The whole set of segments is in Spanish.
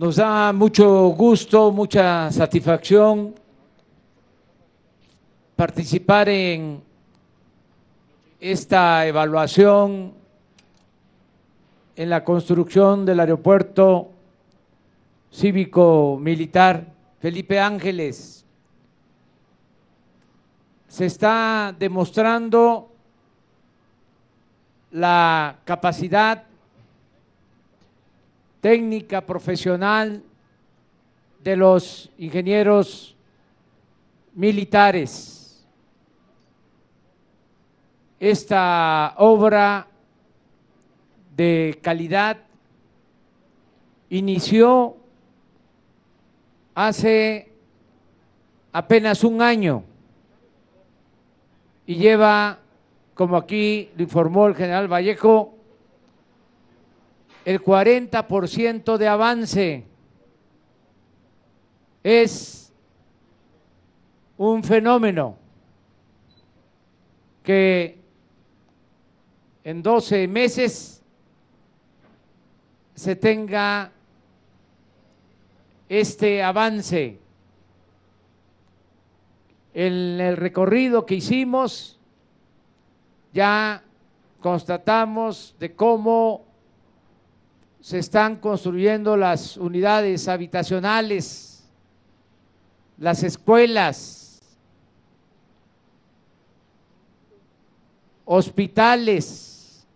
Nos da mucho gusto, mucha satisfacción participar en esta evaluación en la construcción del aeropuerto cívico militar Felipe Ángeles. Se está demostrando la capacidad técnica profesional de los ingenieros militares. Esta obra de calidad inició hace apenas un año y lleva, como aquí lo informó el general Vallejo, el 40% de avance. Es un fenómeno que en 12 meses se tenga este avance. En el recorrido que hicimos ya constatamos de cómo se están construyendo las unidades habitacionales, las escuelas, hospitales,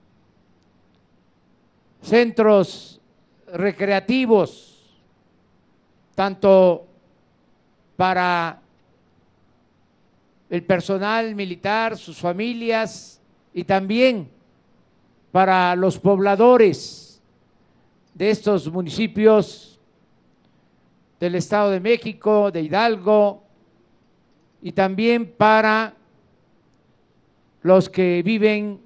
centros recreativos, tanto para el personal militar, sus familias y también para los pobladores de estos municipios del Estado de México, de Hidalgo, y también para los que viven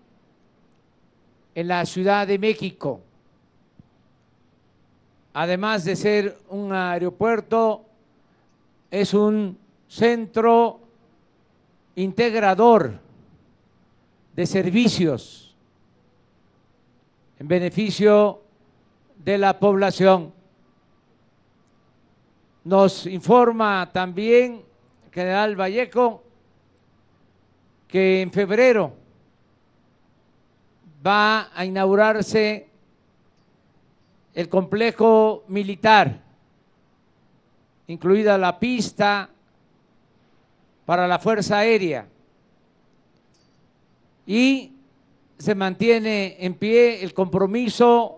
en la Ciudad de México. Además de ser un aeropuerto, es un centro integrador de servicios en beneficio de la población. Nos informa también General Vallejo que en febrero va a inaugurarse el complejo militar, incluida la pista para la Fuerza Aérea, y se mantiene en pie el compromiso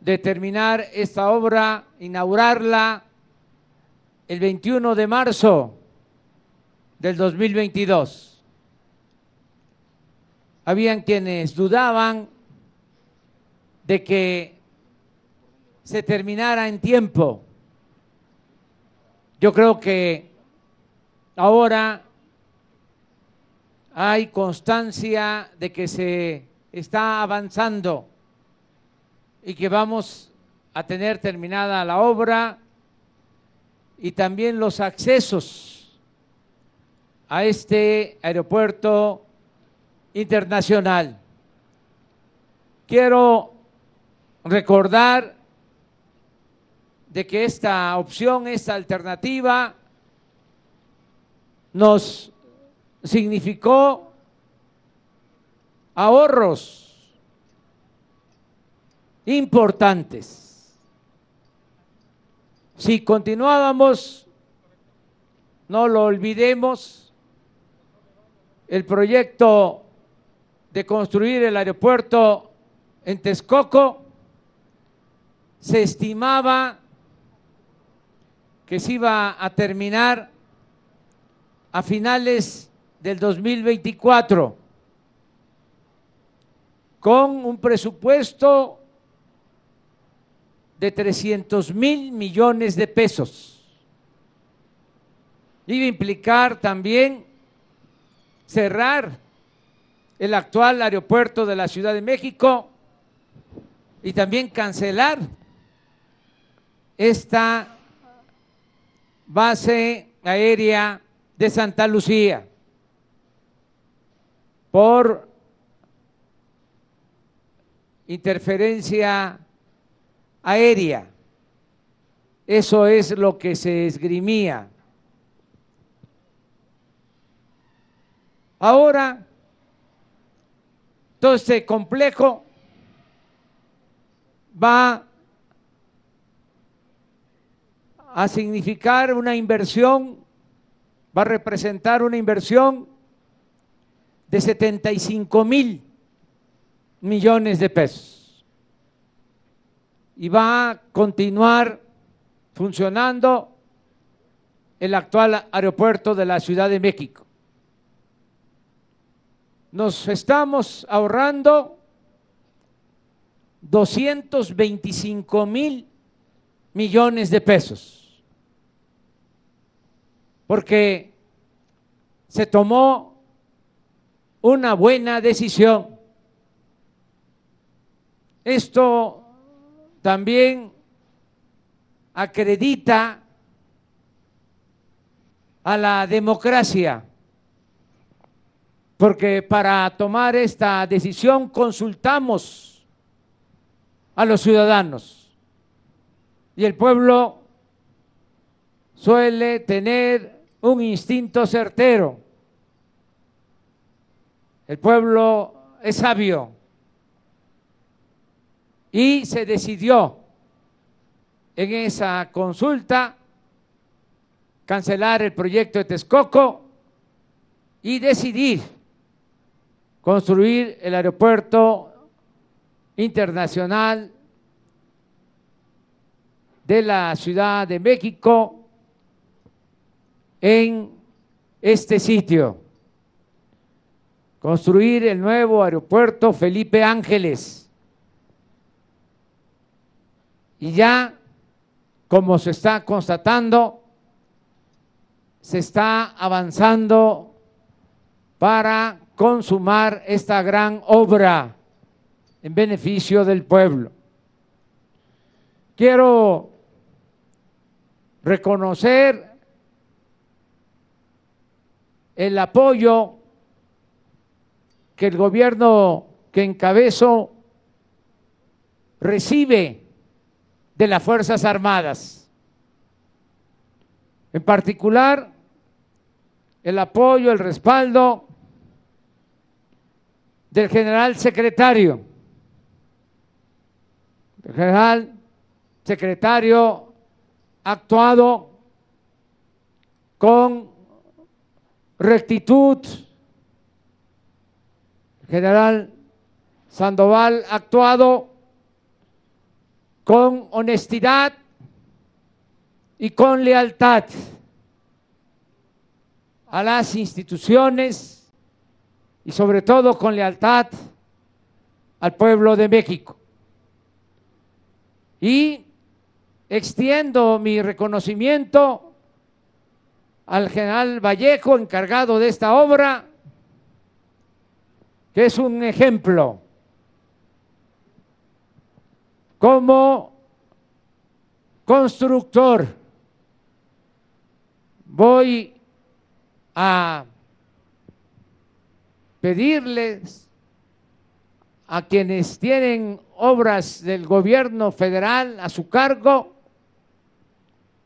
de terminar esta obra, inaugurarla el 21 de marzo del 2022. Habían quienes dudaban de que se terminara en tiempo. Yo creo que ahora hay constancia de que se está avanzando y que vamos a tener terminada la obra y también los accesos a este aeropuerto internacional. Quiero recordar de que esta opción, esta alternativa, nos significó ahorros importantes. Si continuábamos, no lo olvidemos, el proyecto de construir el aeropuerto en Texcoco se estimaba que se iba a terminar a finales del 2024 con un presupuesto de 300 mil millones de pesos. Iba a implicar también cerrar el actual aeropuerto de la Ciudad de México y también cancelar esta base aérea de Santa Lucía por interferencia aérea. Eso es lo que se esgrimía. Ahora, todo este complejo va a significar una inversión, va a representar una inversión de 75 mil millones de pesos. Y va a continuar funcionando el actual aeropuerto de la Ciudad de México. Nos estamos ahorrando 225 mil millones de pesos, porque se tomó una buena decisión. Esto también acredita a la democracia, porque para tomar esta decisión consultamos a los ciudadanos. Y el pueblo suele tener un instinto certero. El pueblo es sabio y se decidió en esa consulta cancelar el proyecto de Texcoco y decidir construir el aeropuerto internacional de la Ciudad de México en este sitio. Construir el nuevo aeropuerto Felipe Ángeles. Y ya, como se está constatando, se está avanzando para consumar esta gran obra en beneficio del pueblo. Quiero reconocer el apoyo que el gobierno que encabezo recibe de las Fuerzas Armadas. En particular, el apoyo, el respaldo del general secretario, el general secretario ha actuado con rectitud, el general Sandoval ha actuado con honestidad y con lealtad a las instituciones y sobre todo con lealtad al pueblo de México. Y extiendo mi reconocimiento al general Vallejo, encargado de esta obra, que es un ejemplo como constructor. Voy a pedirles a quienes tienen obras del gobierno federal a su cargo,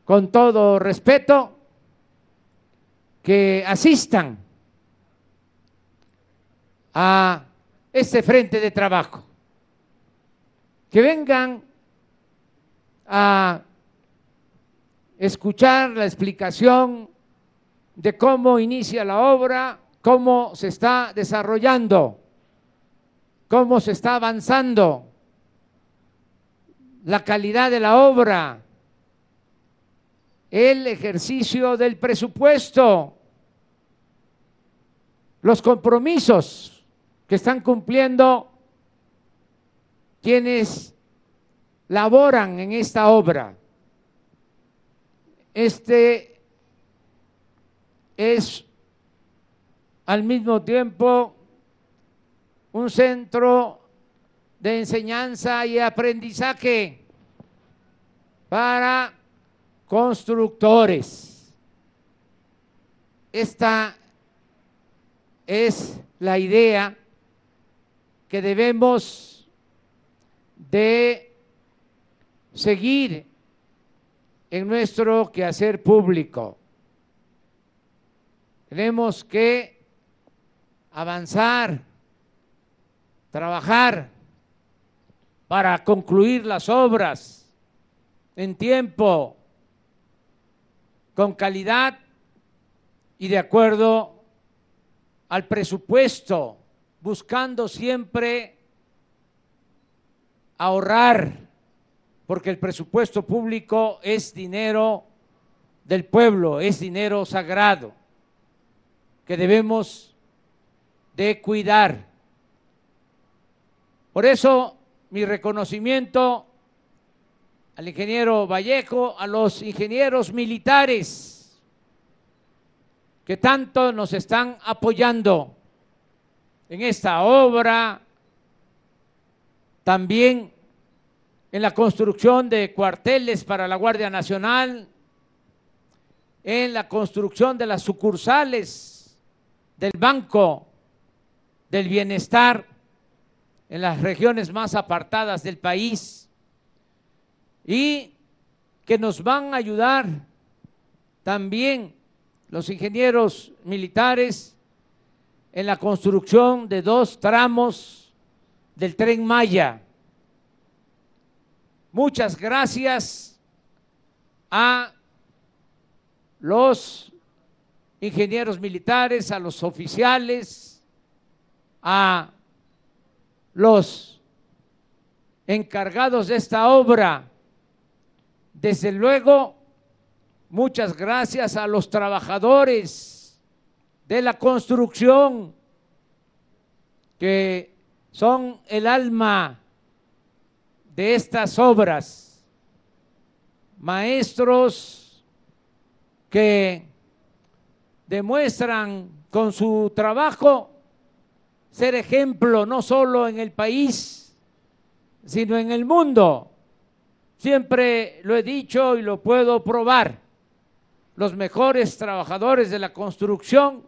con todo respeto, que asistan a este frente de trabajo, que vengan a escuchar la explicación de cómo inicia la obra, cómo se está desarrollando, cómo se está avanzando, la calidad de la obra, el ejercicio del presupuesto, los compromisos que están cumpliendo quienes laboran en esta obra. Este es al mismo tiempo un centro de enseñanza y aprendizaje para constructores. Esta es la idea que debemos de seguir en nuestro quehacer público. Tenemos que avanzar, trabajar para concluir las obras en tiempo, con calidad y de acuerdo al presupuesto, buscando siempre ahorrar, porque el presupuesto público es dinero del pueblo, es dinero sagrado que debemos de cuidar. Por eso mi reconocimiento al ingeniero Vallejo, a los ingenieros militares que tanto nos están apoyando en esta obra, también en la construcción de cuarteles para la Guardia Nacional, en la construcción de las sucursales del Banco del Bienestar en las regiones más apartadas del país y que nos van a ayudar también los ingenieros militares en la construcción de dos tramos del tren Maya. Muchas gracias a los ingenieros militares, a los oficiales, a los encargados de esta obra. Desde luego, muchas gracias a los trabajadores de la construcción, que son el alma de estas obras, maestros que demuestran con su trabajo ser ejemplo no solo en el país, sino en el mundo. Siempre lo he dicho y lo puedo probar. Los mejores trabajadores de la construcción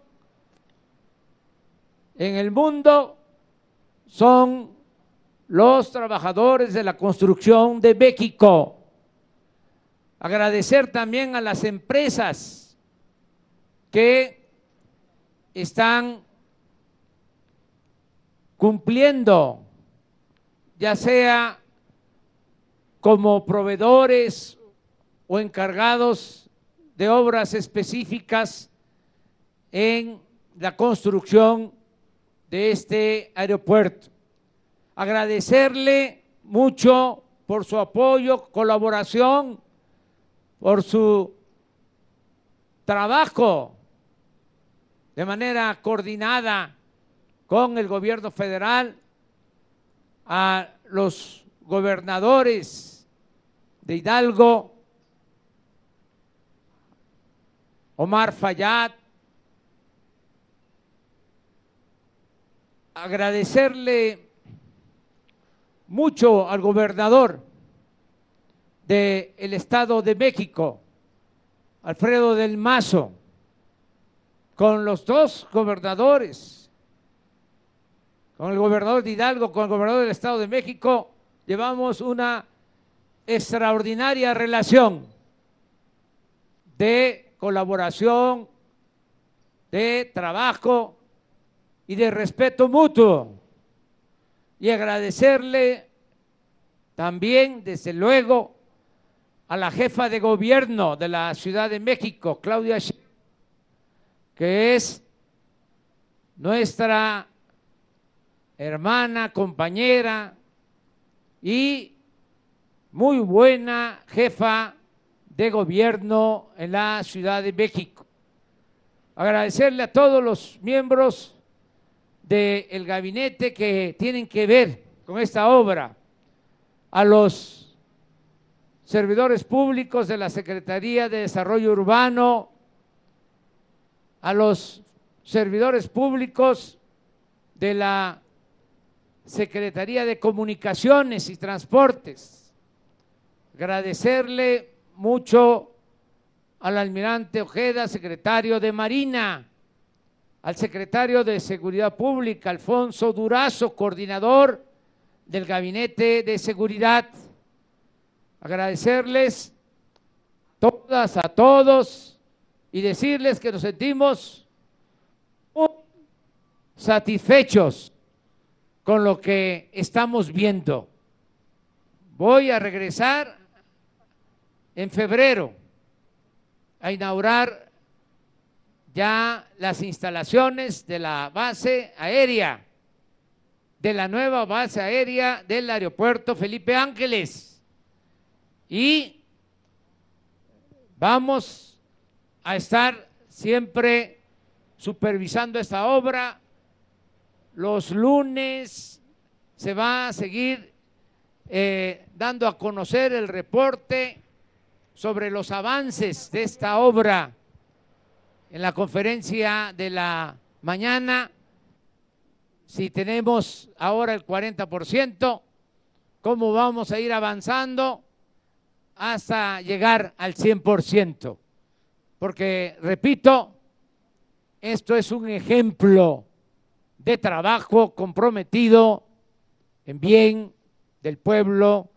en el mundo son los trabajadores de la construcción de México. Agradecer también a las empresas que están cumpliendo, ya sea como proveedores o encargados de obras específicas en la construcción de este aeropuerto. Agradecerle mucho por su apoyo, colaboración, por su trabajo de manera coordinada con el gobierno federal, a los gobernadores de Hidalgo, Omar Fayad, agradecerle mucho al gobernador del Estado de México, Alfredo del Mazo, con los dos gobernadores con el gobernador de Hidalgo, con el gobernador del Estado de México, llevamos una extraordinaria relación de colaboración, de trabajo y de respeto mutuo. Y agradecerle también, desde luego, a la jefa de gobierno de la Ciudad de México, Claudia que es nuestra hermana, compañera y muy buena jefa de gobierno en la Ciudad de México. Agradecerle a todos los miembros del gabinete que tienen que ver con esta obra, a los servidores públicos de la Secretaría de Desarrollo Urbano, a los servidores públicos de la Secretaría de Comunicaciones y Transportes. Agradecerle mucho al almirante Ojeda, secretario de Marina, al secretario de Seguridad Pública, Alfonso Durazo, coordinador del Gabinete de Seguridad. Agradecerles todas, a todos, y decirles que nos sentimos muy satisfechos con lo que estamos viendo. Voy a regresar en febrero a inaugurar ya las instalaciones de la base aérea, de la nueva base aérea del aeropuerto Felipe Ángeles. Y vamos a estar siempre supervisando esta obra. Los lunes se va a seguir eh, dando a conocer el reporte sobre los avances de esta obra en la conferencia de la mañana. Si tenemos ahora el 40%, ¿cómo vamos a ir avanzando hasta llegar al 100%? Porque, repito, esto es un ejemplo de trabajo comprometido en bien del pueblo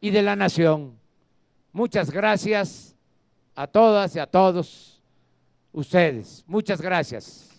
y de la nación. Muchas gracias a todas y a todos ustedes. Muchas gracias.